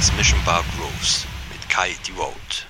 Tracks Mission Bar Grooves mit Kai Devote.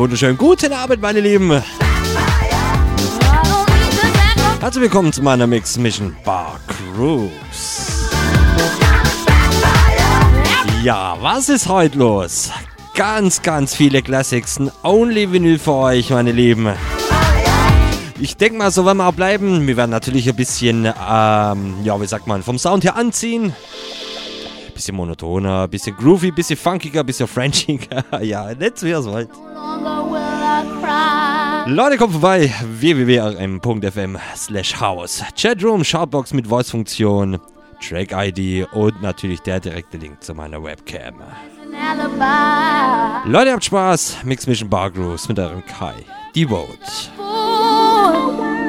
Wunderschönen guten Abend, meine Lieben. Herzlich willkommen zu meiner Mix Mission Bar Cruise. Ja, was ist heute los? Ganz, ganz viele Classics, Only Vinyl für euch, meine Lieben. Ich denke mal, so werden wir auch bleiben. Wir werden natürlich ein bisschen, ähm, ja, wie sagt man, vom Sound her anziehen. Bisschen monotoner, bisschen groovy, bisschen funkiger, bisschen frenchiger. ja, nicht wie ihr wollt. Leute, kommt vorbei. www.rm.fm slash house. Chatroom, Shoutbox mit Voice-Funktion, Track-ID und natürlich der direkte Link zu meiner Webcam. Leute, habt Spaß. Mix Mission Bar Grooves mit eurem Kai. Devote. Oh,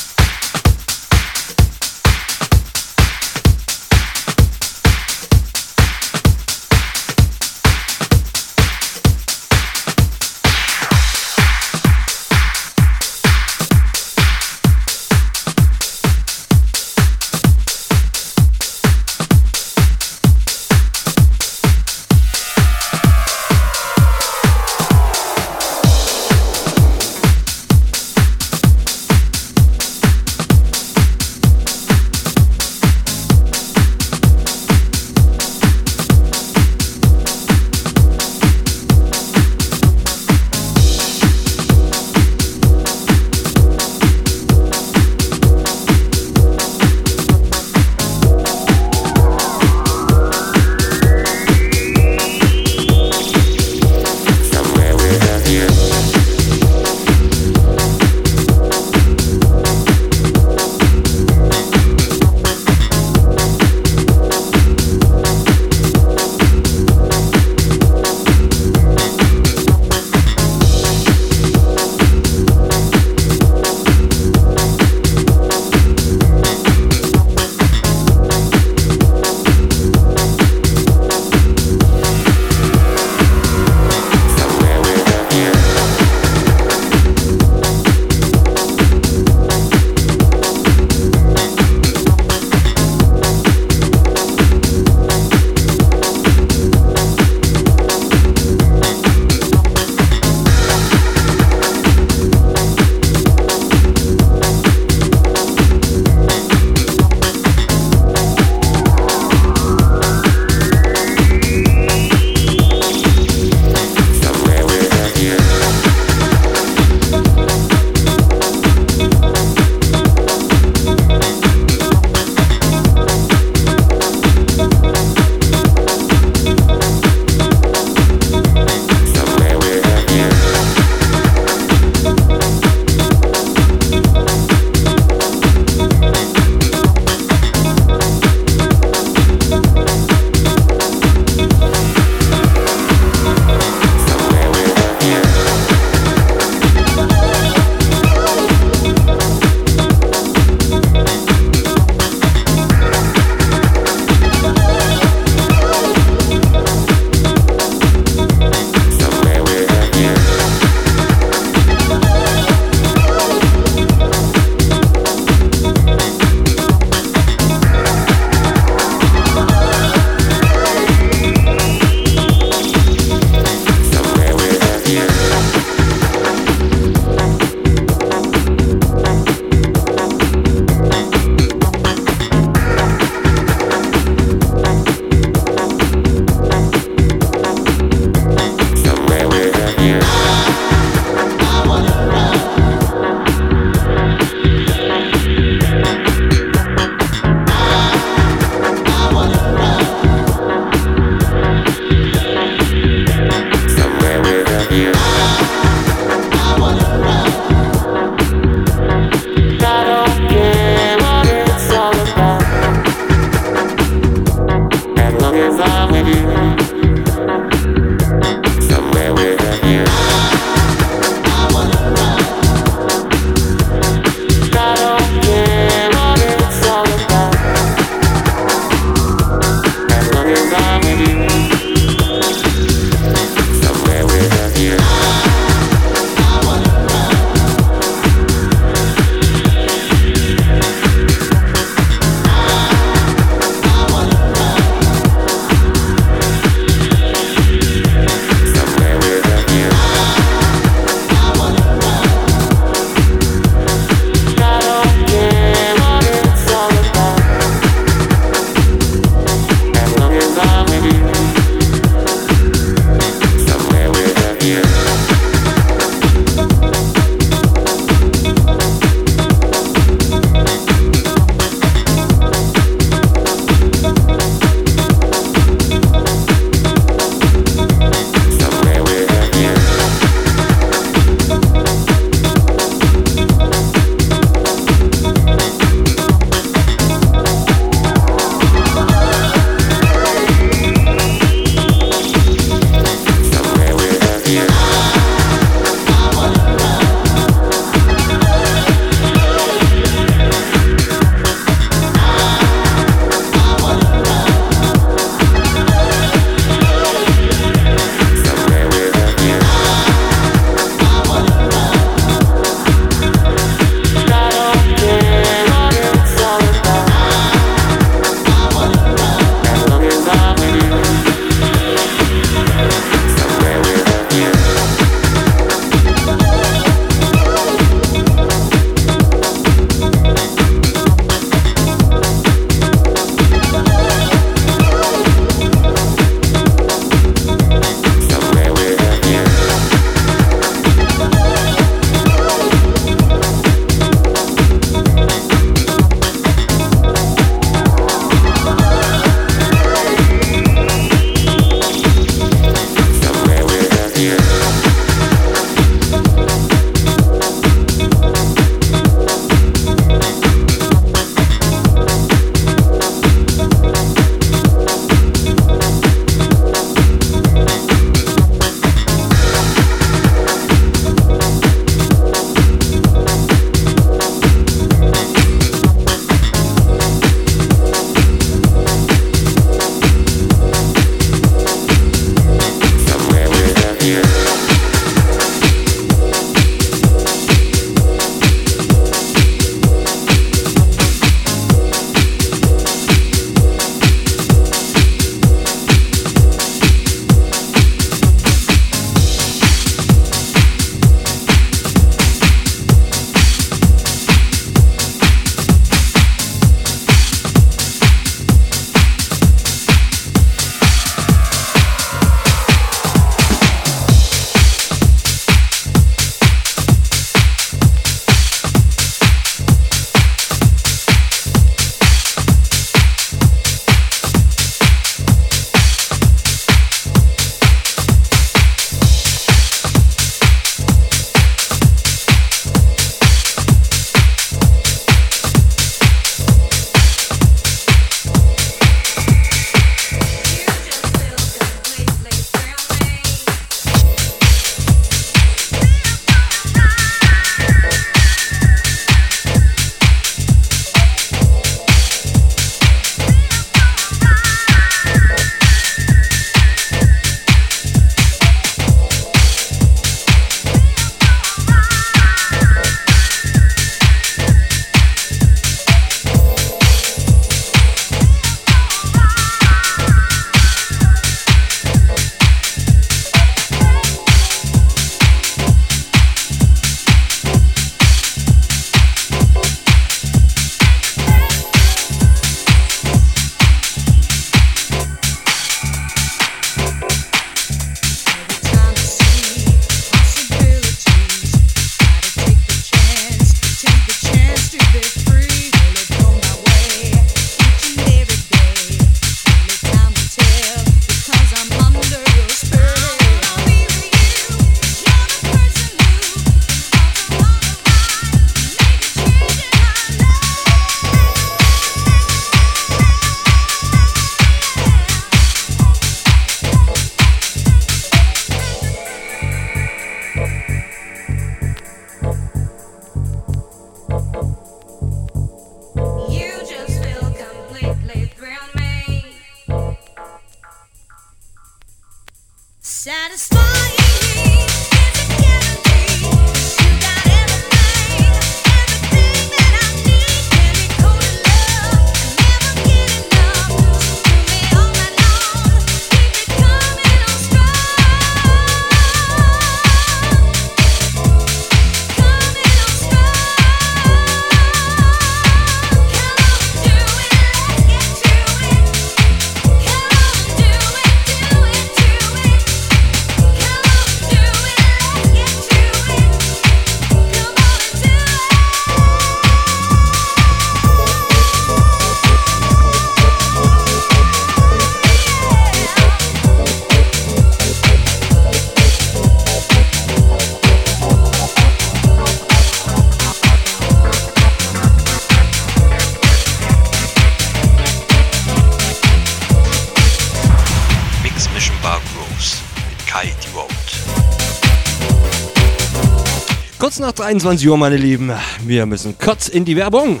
21 Uhr, meine Lieben. Wir müssen kurz in die Werbung.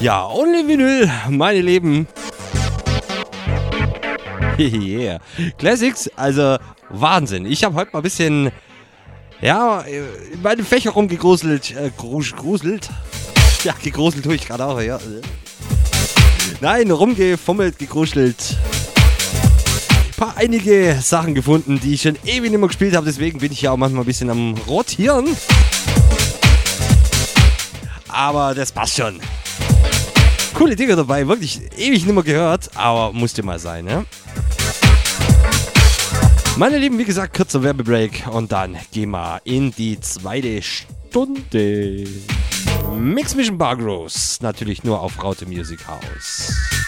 Ja, ohne Vinyl, meine Lieben. yeah. Classics, also Wahnsinn. Ich habe heute mal ein bisschen, ja, in meinem Fächer rumgegruselt. Äh, gruselt? Ja, gegruselt tue ich gerade auch, ja. Nein, rumgefummelt, gegruselt paar einige Sachen gefunden, die ich schon ewig nicht mehr gespielt habe. Deswegen bin ich ja auch manchmal ein bisschen am Rotieren. Aber das passt schon. Coole Dinge dabei, wirklich ewig nicht mehr gehört, aber musste mal sein, ne? Meine Lieben, wie gesagt, kurzer Werbebreak und dann gehen wir in die zweite Stunde. Mix Mission Bar Gross, natürlich nur auf Raute Music House.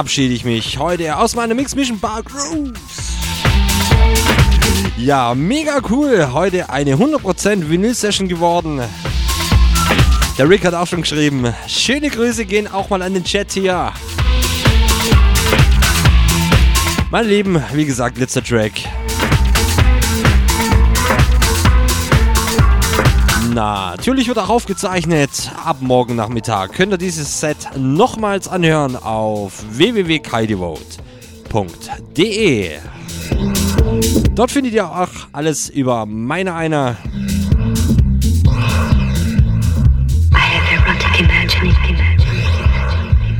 Verabschiede ich mich heute aus meiner Mix Mission Bar Grooves. Ja, mega cool. Heute eine 100% Vinyl-Session geworden. Der Rick hat auch schon geschrieben. Schöne Grüße gehen auch mal an den Chat hier. Meine Lieben, wie gesagt, letzter Track. Natürlich wird auch aufgezeichnet. Ab morgen Nachmittag könnt ihr dieses Set nochmals anhören auf www.kaidevote.de. Dort findet ihr auch alles über meine einer.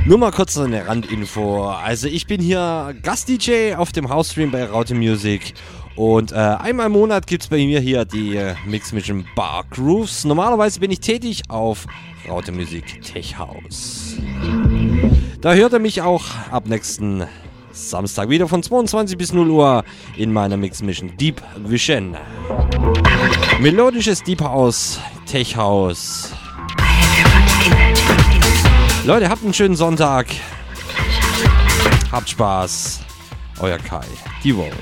Nur mal kurz eine Randinfo. Also ich bin hier Gast-DJ auf dem House-Stream bei Raute Music und äh, einmal im Monat gibt es bei mir hier die äh, Mix Mission Bar Grooves. Normalerweise bin ich tätig auf Raute Musik Tech House. Da hört er mich auch ab nächsten Samstag wieder von 22 bis 0 Uhr in meiner Mix Mission Deep Vision. Melodisches Deep House, Tech House. Leute, habt einen schönen Sonntag. Habt Spaß. Euer Kai, die Vote.